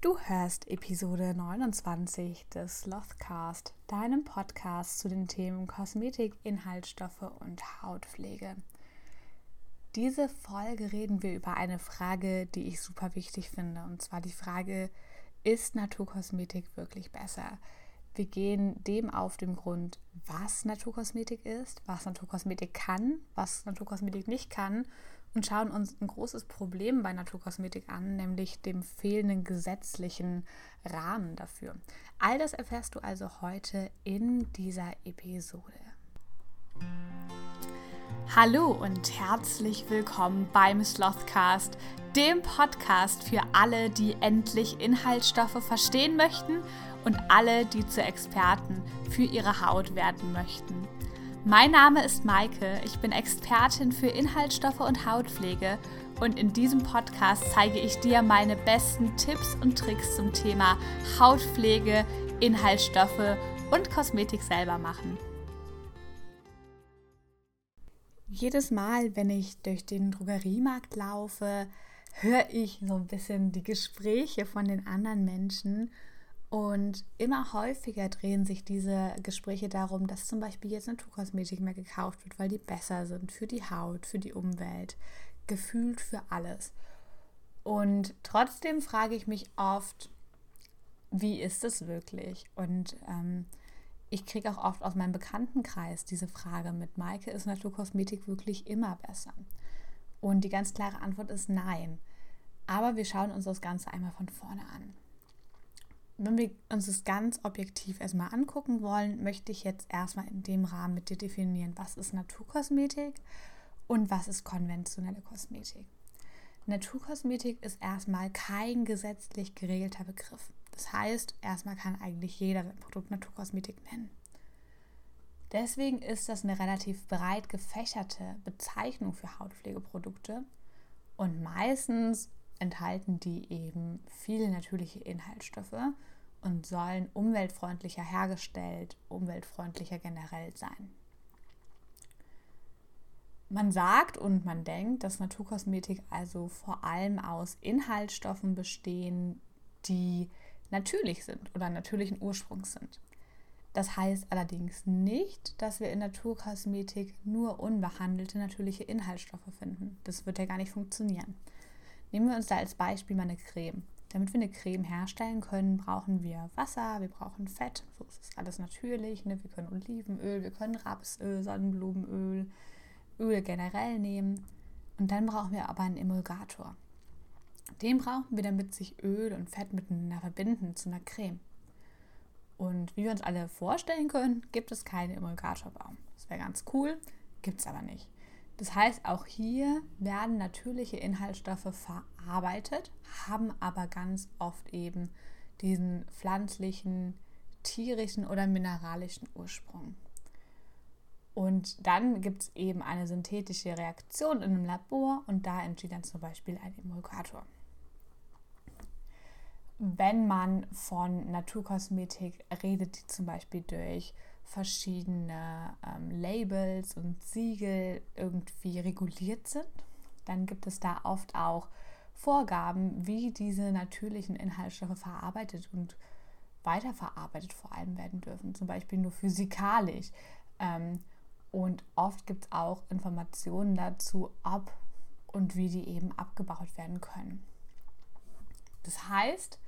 Du hörst Episode 29 des Slothcast, deinem Podcast zu den Themen Kosmetik, Inhaltsstoffe und Hautpflege. Diese Folge reden wir über eine Frage, die ich super wichtig finde, und zwar die Frage, ist Naturkosmetik wirklich besser? Wir gehen dem auf den Grund, was Naturkosmetik ist, was Naturkosmetik kann, was Naturkosmetik nicht kann und schauen uns ein großes Problem bei Naturkosmetik an, nämlich dem fehlenden gesetzlichen Rahmen dafür. All das erfährst du also heute in dieser Episode. Hallo und herzlich willkommen beim Slothcast, dem Podcast für alle, die endlich Inhaltsstoffe verstehen möchten und alle, die zu Experten für ihre Haut werden möchten. Mein Name ist Maike, ich bin Expertin für Inhaltsstoffe und Hautpflege. Und in diesem Podcast zeige ich dir meine besten Tipps und Tricks zum Thema Hautpflege, Inhaltsstoffe und Kosmetik selber machen. Jedes Mal, wenn ich durch den Drogeriemarkt laufe, höre ich so ein bisschen die Gespräche von den anderen Menschen und immer häufiger drehen sich diese Gespräche darum, dass zum Beispiel jetzt Naturkosmetik mehr gekauft wird, weil die besser sind für die Haut, für die Umwelt, gefühlt für alles. Und trotzdem frage ich mich oft, wie ist es wirklich? Und ähm, ich kriege auch oft aus meinem Bekanntenkreis diese Frage mit, Maike, ist Naturkosmetik wirklich immer besser? Und die ganz klare Antwort ist nein. Aber wir schauen uns das Ganze einmal von vorne an wenn wir uns das ganz objektiv erstmal angucken wollen, möchte ich jetzt erstmal in dem Rahmen mit dir definieren, was ist Naturkosmetik und was ist konventionelle Kosmetik. Naturkosmetik ist erstmal kein gesetzlich geregelter Begriff. Das heißt, erstmal kann eigentlich jeder sein Produkt Naturkosmetik nennen. Deswegen ist das eine relativ breit gefächerte Bezeichnung für Hautpflegeprodukte und meistens enthalten die eben viele natürliche Inhaltsstoffe und sollen umweltfreundlicher hergestellt, umweltfreundlicher generell sein. Man sagt und man denkt, dass Naturkosmetik also vor allem aus Inhaltsstoffen bestehen, die natürlich sind oder natürlichen Ursprungs sind. Das heißt allerdings nicht, dass wir in Naturkosmetik nur unbehandelte natürliche Inhaltsstoffe finden. Das wird ja gar nicht funktionieren. Nehmen wir uns da als Beispiel mal eine Creme. Damit wir eine Creme herstellen können, brauchen wir Wasser, wir brauchen Fett, so ist es alles natürlich. Ne? Wir können Olivenöl, wir können Rapsöl, Sonnenblumenöl, Öl generell nehmen. Und dann brauchen wir aber einen Emulgator. Den brauchen wir, damit sich Öl und Fett miteinander verbinden zu einer Creme. Und wie wir uns alle vorstellen können, gibt es keinen Emulgatorbaum. Das wäre ganz cool, gibt es aber nicht. Das heißt, auch hier werden natürliche Inhaltsstoffe verarbeitet, haben aber ganz oft eben diesen pflanzlichen, tierischen oder mineralischen Ursprung. Und dann gibt es eben eine synthetische Reaktion in einem Labor und da entsteht dann zum Beispiel ein Emulgator. Wenn man von Naturkosmetik redet, die zum Beispiel durch verschiedene ähm, Labels und Siegel irgendwie reguliert sind, dann gibt es da oft auch Vorgaben, wie diese natürlichen Inhaltsstoffe verarbeitet und weiterverarbeitet vor allem werden dürfen, zum Beispiel nur physikalisch. Ähm, und oft gibt es auch Informationen dazu, ob und wie die eben abgebaut werden können. Das heißt,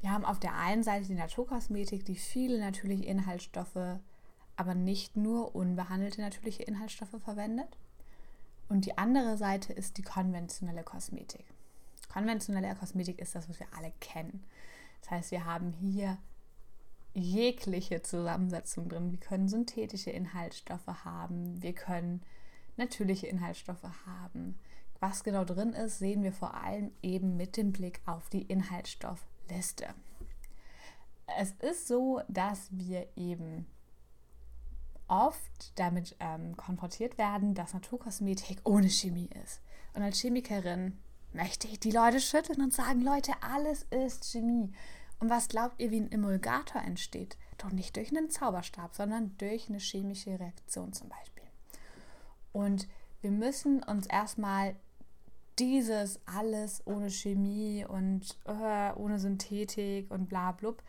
wir haben auf der einen Seite die Naturkosmetik, die viele natürliche Inhaltsstoffe aber nicht nur unbehandelte natürliche Inhaltsstoffe verwendet. Und die andere Seite ist die konventionelle Kosmetik. Konventionelle Kosmetik ist das, was wir alle kennen. Das heißt, wir haben hier jegliche Zusammensetzung drin. Wir können synthetische Inhaltsstoffe haben, wir können natürliche Inhaltsstoffe haben. Was genau drin ist, sehen wir vor allem eben mit dem Blick auf die Inhaltsstoffliste. Es ist so, dass wir eben oft damit ähm, konfrontiert werden, dass Naturkosmetik ohne Chemie ist. Und als Chemikerin möchte ich die Leute schütteln und sagen, Leute, alles ist Chemie. Und was glaubt ihr, wie ein Emulgator entsteht? Doch nicht durch einen Zauberstab, sondern durch eine chemische Reaktion zum Beispiel. Und wir müssen uns erstmal dieses alles ohne Chemie und äh, ohne Synthetik und bla blub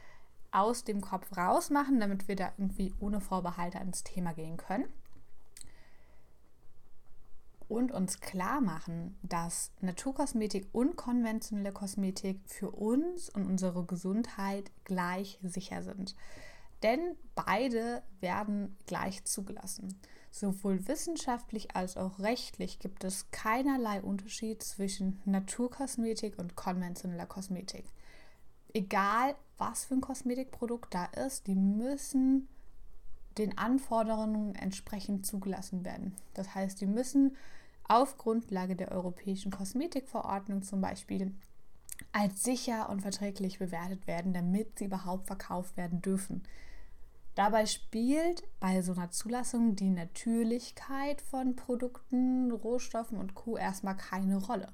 aus dem Kopf rausmachen, damit wir da irgendwie ohne Vorbehalte ans Thema gehen können. Und uns klar machen, dass Naturkosmetik und konventionelle Kosmetik für uns und unsere Gesundheit gleich sicher sind. Denn beide werden gleich zugelassen. Sowohl wissenschaftlich als auch rechtlich gibt es keinerlei Unterschied zwischen Naturkosmetik und konventioneller Kosmetik. Egal, was für ein Kosmetikprodukt da ist, die müssen den Anforderungen entsprechend zugelassen werden. Das heißt, die müssen auf Grundlage der Europäischen Kosmetikverordnung zum Beispiel als sicher und verträglich bewertet werden, damit sie überhaupt verkauft werden dürfen. Dabei spielt bei so einer Zulassung die Natürlichkeit von Produkten, Rohstoffen und Co. erstmal keine Rolle.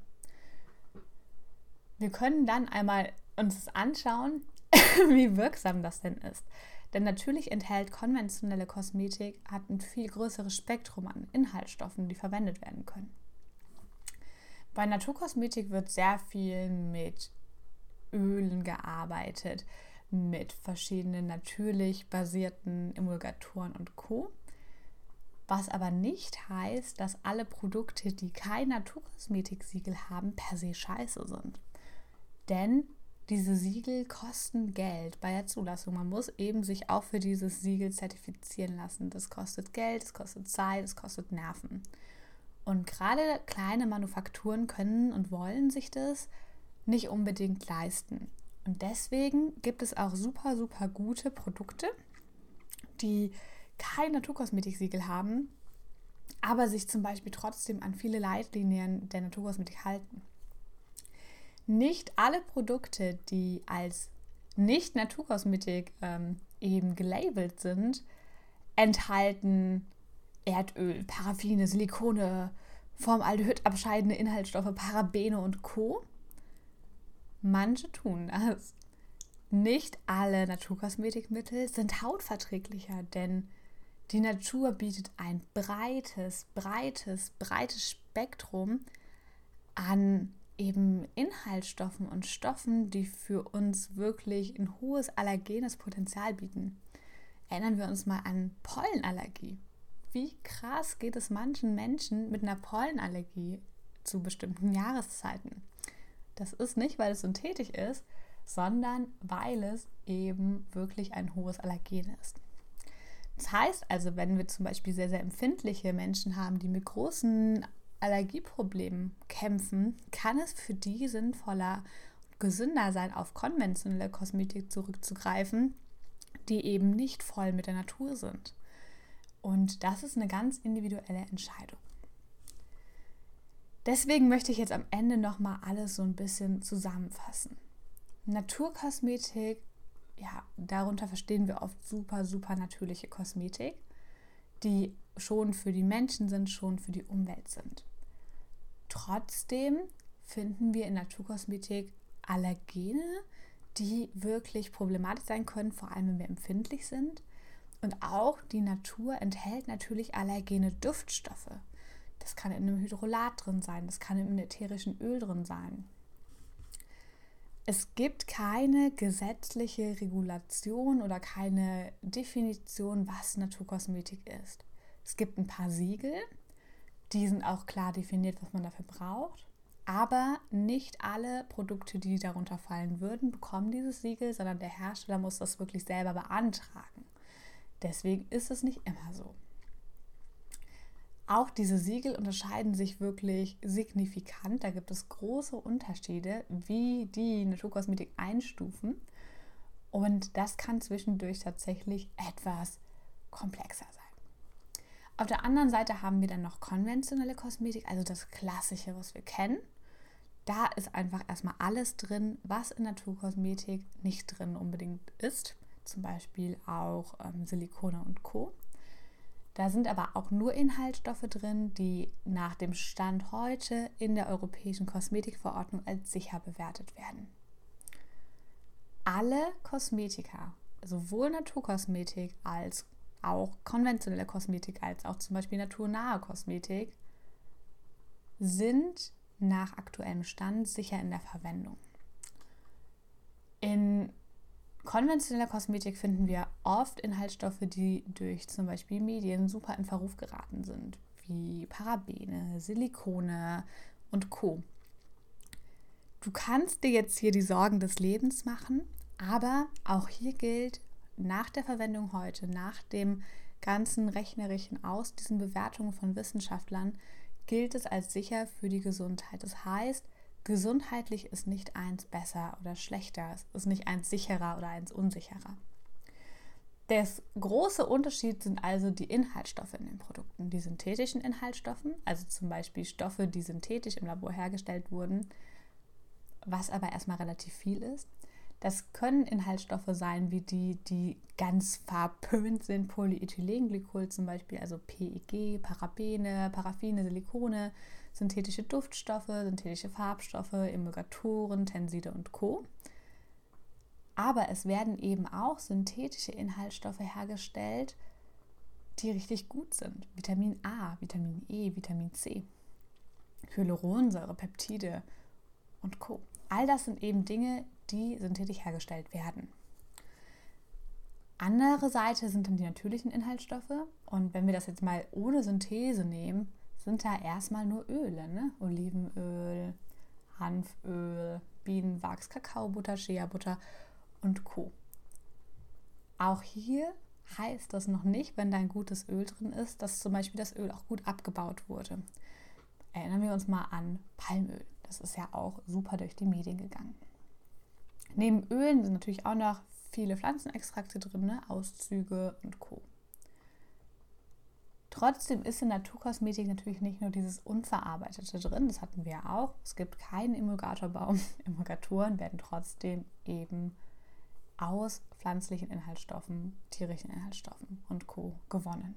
Wir können dann einmal uns anschauen, wie wirksam das denn ist. Denn natürlich enthält konventionelle Kosmetik hat ein viel größeres Spektrum an Inhaltsstoffen, die verwendet werden können. Bei Naturkosmetik wird sehr viel mit Ölen gearbeitet, mit verschiedenen natürlich basierten Emulgatoren und Co. Was aber nicht heißt, dass alle Produkte, die kein Naturkosmetik-Siegel haben, per se scheiße sind. Denn diese Siegel kosten Geld bei der Zulassung. Man muss eben sich auch für dieses Siegel zertifizieren lassen. Das kostet Geld, es kostet Zeit, es kostet Nerven. Und gerade kleine Manufakturen können und wollen sich das nicht unbedingt leisten. Und deswegen gibt es auch super, super gute Produkte, die kein Naturkosmetik-Siegel haben, aber sich zum Beispiel trotzdem an viele Leitlinien der Naturkosmetik halten. Nicht alle Produkte, die als nicht Naturkosmetik ähm, eben gelabelt sind, enthalten Erdöl, Paraffine, Silikone, Formaldehyd abscheidende Inhaltsstoffe, Parabene und Co. Manche tun das. Nicht alle Naturkosmetikmittel sind hautverträglicher, denn die Natur bietet ein breites, breites, breites Spektrum an eben Inhaltsstoffen und Stoffen, die für uns wirklich ein hohes allergenes Potenzial bieten. Erinnern wir uns mal an Pollenallergie. Wie krass geht es manchen Menschen mit einer Pollenallergie zu bestimmten Jahreszeiten? Das ist nicht, weil es synthetisch ist, sondern weil es eben wirklich ein hohes Allergen ist. Das heißt also, wenn wir zum Beispiel sehr, sehr empfindliche Menschen haben, die mit großen Allergieproblemen kämpfen, kann es für die sinnvoller und gesünder sein, auf konventionelle Kosmetik zurückzugreifen, die eben nicht voll mit der Natur sind. Und das ist eine ganz individuelle Entscheidung. Deswegen möchte ich jetzt am Ende nochmal alles so ein bisschen zusammenfassen. Naturkosmetik, ja, darunter verstehen wir oft super, super natürliche Kosmetik, die schon für die Menschen sind, schon für die Umwelt sind. Trotzdem finden wir in Naturkosmetik Allergene, die wirklich problematisch sein können, vor allem wenn wir empfindlich sind. Und auch die Natur enthält natürlich allergene Duftstoffe. Das kann in einem Hydrolat drin sein, das kann in einem ätherischen Öl drin sein. Es gibt keine gesetzliche Regulation oder keine Definition, was Naturkosmetik ist. Es gibt ein paar Siegel, die sind auch klar definiert, was man dafür braucht. Aber nicht alle Produkte, die darunter fallen würden, bekommen dieses Siegel, sondern der Hersteller muss das wirklich selber beantragen. Deswegen ist es nicht immer so. Auch diese Siegel unterscheiden sich wirklich signifikant. Da gibt es große Unterschiede, wie die Naturkosmetik einstufen. Und das kann zwischendurch tatsächlich etwas komplexer sein. Auf der anderen Seite haben wir dann noch konventionelle Kosmetik, also das Klassische, was wir kennen. Da ist einfach erstmal alles drin, was in Naturkosmetik nicht drin unbedingt ist. Zum Beispiel auch ähm, Silikone und Co. Da sind aber auch nur Inhaltsstoffe drin, die nach dem Stand heute in der Europäischen Kosmetikverordnung als sicher bewertet werden. Alle Kosmetika, sowohl Naturkosmetik als auch konventionelle Kosmetik als auch zum Beispiel naturnahe Kosmetik sind nach aktuellem Stand sicher in der Verwendung. In konventioneller Kosmetik finden wir oft Inhaltsstoffe, die durch zum Beispiel Medien super in Verruf geraten sind, wie Parabene, Silikone und Co. Du kannst dir jetzt hier die Sorgen des Lebens machen, aber auch hier gilt, nach der Verwendung heute, nach dem ganzen rechnerischen Aus diesen Bewertungen von Wissenschaftlern, gilt es als sicher für die Gesundheit. Das heißt, gesundheitlich ist nicht eins besser oder schlechter, es ist nicht eins sicherer oder eins unsicherer. Der große Unterschied sind also die Inhaltsstoffe in den Produkten. Die synthetischen Inhaltsstoffe, also zum Beispiel Stoffe, die synthetisch im Labor hergestellt wurden, was aber erstmal relativ viel ist. Das können Inhaltsstoffe sein, wie die, die ganz verpönt sind, Polyethylenglycol zum Beispiel, also PEG, Parabene, Paraffine, Silikone, synthetische Duftstoffe, synthetische Farbstoffe, Emulgatoren, Tenside und Co. Aber es werden eben auch synthetische Inhaltsstoffe hergestellt, die richtig gut sind. Vitamin A, Vitamin E, Vitamin C, Hyaluronsäure, Peptide und Co. All das sind eben Dinge, die synthetisch hergestellt werden. Andere Seite sind dann die natürlichen Inhaltsstoffe. Und wenn wir das jetzt mal ohne Synthese nehmen, sind da erstmal nur Öle. Ne? Olivenöl, Hanföl, Bienenwachs, Kakaobutter, Shea-Butter und Co. Auch hier heißt das noch nicht, wenn da ein gutes Öl drin ist, dass zum Beispiel das Öl auch gut abgebaut wurde. Erinnern wir uns mal an Palmöl. Das ist ja auch super durch die Medien gegangen. Neben Ölen sind natürlich auch noch viele Pflanzenextrakte drin, ne? Auszüge und Co. Trotzdem ist in Naturkosmetik natürlich nicht nur dieses Unverarbeitete drin, das hatten wir ja auch. Es gibt keinen Emulgatorbaum. Emulgatoren werden trotzdem eben aus pflanzlichen Inhaltsstoffen, tierischen Inhaltsstoffen und Co. gewonnen.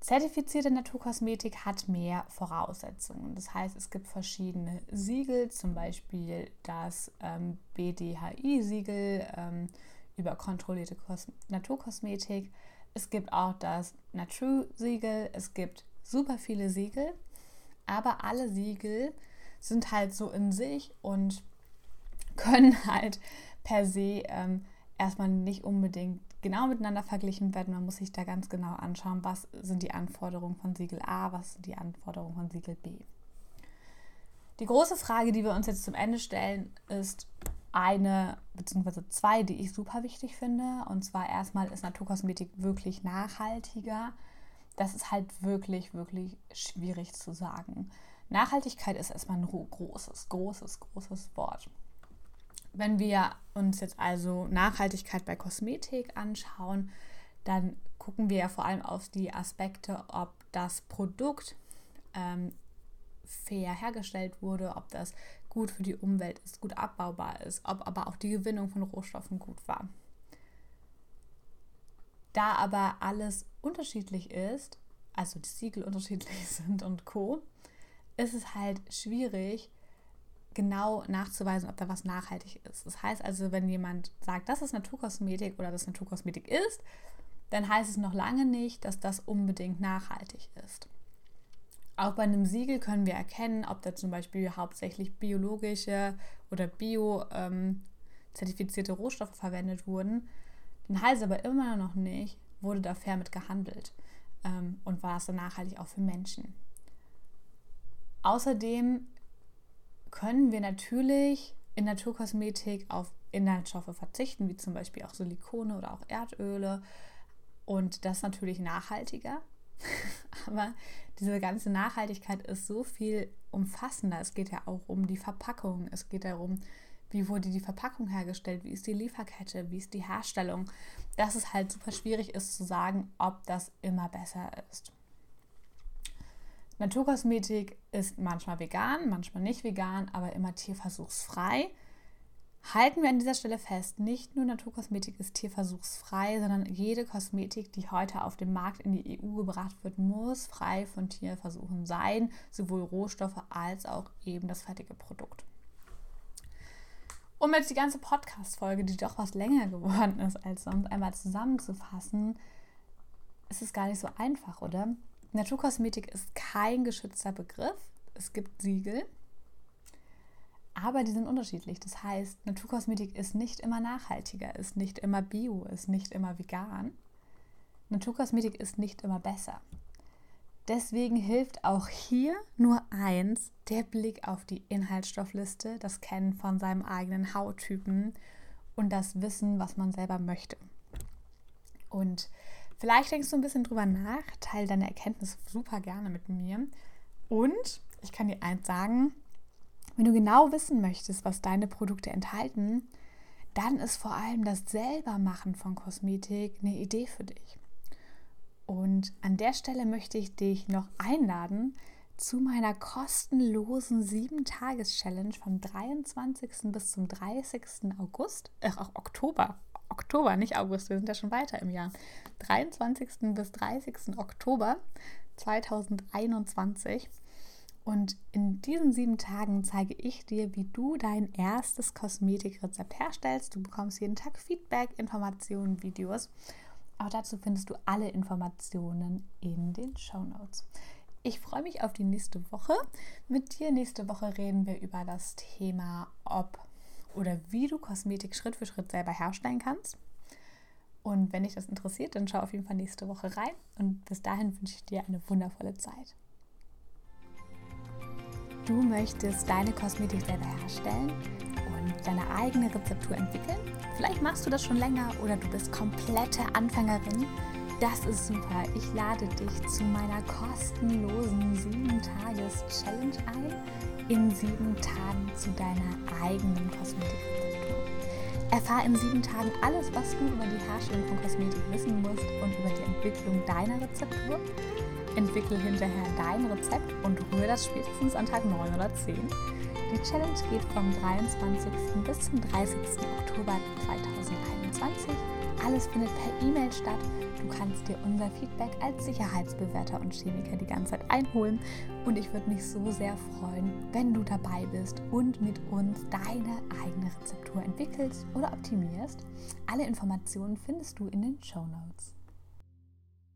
Zertifizierte Naturkosmetik hat mehr Voraussetzungen. Das heißt, es gibt verschiedene Siegel, zum Beispiel das ähm, BDHI-Siegel ähm, über kontrollierte Kos Naturkosmetik. Es gibt auch das Natrue-Siegel. Es gibt super viele Siegel, aber alle Siegel sind halt so in sich und können halt per se ähm, erstmal nicht unbedingt genau miteinander verglichen werden. Man muss sich da ganz genau anschauen, was sind die Anforderungen von Siegel A, was sind die Anforderungen von Siegel B. Die große Frage, die wir uns jetzt zum Ende stellen, ist eine bzw. zwei, die ich super wichtig finde. Und zwar erstmal ist Naturkosmetik wirklich nachhaltiger. Das ist halt wirklich, wirklich schwierig zu sagen. Nachhaltigkeit ist erstmal ein großes, großes, großes Wort. Wenn wir uns jetzt also Nachhaltigkeit bei Kosmetik anschauen, dann gucken wir ja vor allem auf die Aspekte, ob das Produkt ähm, fair hergestellt wurde, ob das gut für die Umwelt ist, gut abbaubar ist, ob aber auch die Gewinnung von Rohstoffen gut war. Da aber alles unterschiedlich ist, also die Siegel unterschiedlich sind und Co., ist es halt schwierig, genau nachzuweisen, ob da was nachhaltig ist. Das heißt also, wenn jemand sagt, das ist Naturkosmetik oder das Naturkosmetik ist, dann heißt es noch lange nicht, dass das unbedingt nachhaltig ist. Auch bei einem Siegel können wir erkennen, ob da zum Beispiel hauptsächlich biologische oder bio-zertifizierte ähm, Rohstoffe verwendet wurden. Dann heißt es aber immer noch nicht, wurde da fair mit gehandelt ähm, und war es dann nachhaltig auch für Menschen. Außerdem können wir natürlich in Naturkosmetik auf Inhaltsstoffe verzichten, wie zum Beispiel auch Silikone oder auch Erdöle. Und das natürlich nachhaltiger. Aber diese ganze Nachhaltigkeit ist so viel umfassender. Es geht ja auch um die Verpackung. Es geht darum, wie wurde die Verpackung hergestellt, wie ist die Lieferkette, wie ist die Herstellung. Dass es halt super schwierig ist zu sagen, ob das immer besser ist. Naturkosmetik ist manchmal vegan, manchmal nicht vegan, aber immer tierversuchsfrei. Halten wir an dieser Stelle fest, nicht nur Naturkosmetik ist tierversuchsfrei, sondern jede Kosmetik, die heute auf dem Markt in die EU gebracht wird, muss frei von Tierversuchen sein, sowohl Rohstoffe als auch eben das fertige Produkt. Um jetzt die ganze Podcast-Folge, die doch was länger geworden ist als sonst, einmal zusammenzufassen, ist es gar nicht so einfach, oder? Naturkosmetik ist kein geschützter Begriff. Es gibt Siegel, aber die sind unterschiedlich. Das heißt, Naturkosmetik ist nicht immer nachhaltiger, ist nicht immer bio, ist nicht immer vegan. Naturkosmetik ist nicht immer besser. Deswegen hilft auch hier nur eins, der Blick auf die Inhaltsstoffliste, das Kennen von seinem eigenen Hauttypen und das Wissen, was man selber möchte. Und vielleicht denkst du ein bisschen drüber nach, teile deine Erkenntnisse super gerne mit mir. Und ich kann dir eins sagen, wenn du genau wissen möchtest, was deine Produkte enthalten, dann ist vor allem das Selbermachen von Kosmetik eine Idee für dich. Und an der Stelle möchte ich dich noch einladen zu meiner kostenlosen 7-Tages-Challenge vom 23. bis zum 30. August, äh, auch Oktober. Oktober, nicht August, wir sind ja schon weiter im Jahr. 23. bis 30. Oktober 2021. Und in diesen sieben Tagen zeige ich dir, wie du dein erstes Kosmetikrezept herstellst. Du bekommst jeden Tag Feedback, Informationen, Videos. Auch dazu findest du alle Informationen in den Show Notes. Ich freue mich auf die nächste Woche. Mit dir nächste Woche reden wir über das Thema, ob oder wie du Kosmetik Schritt für Schritt selber herstellen kannst. Und wenn dich das interessiert, dann schau auf jeden Fall nächste Woche rein. Und bis dahin wünsche ich dir eine wundervolle Zeit. Du möchtest deine Kosmetik selber herstellen und deine eigene Rezeptur entwickeln? Vielleicht machst du das schon länger oder du bist komplette Anfängerin. Das ist super. Ich lade dich zu meiner kostenlosen 7-Tages-Challenge ein, in sieben Tagen zu deiner eigenen Kosmetikrezeptur. Erfahr in sieben Tagen alles, was du über die Herstellung von Kosmetik wissen musst und über die Entwicklung deiner Rezeptur Entwickle hinterher dein Rezept und rühre das spätestens an Tag 9 oder 10. Die Challenge geht vom 23. bis zum 30. Oktober 2021. Alles findet per E-Mail statt. Du kannst dir unser Feedback als Sicherheitsbewerter und Chemiker die ganze Zeit einholen. Und ich würde mich so sehr freuen, wenn du dabei bist und mit uns deine eigene Rezeptur entwickelst oder optimierst. Alle Informationen findest du in den Show Notes.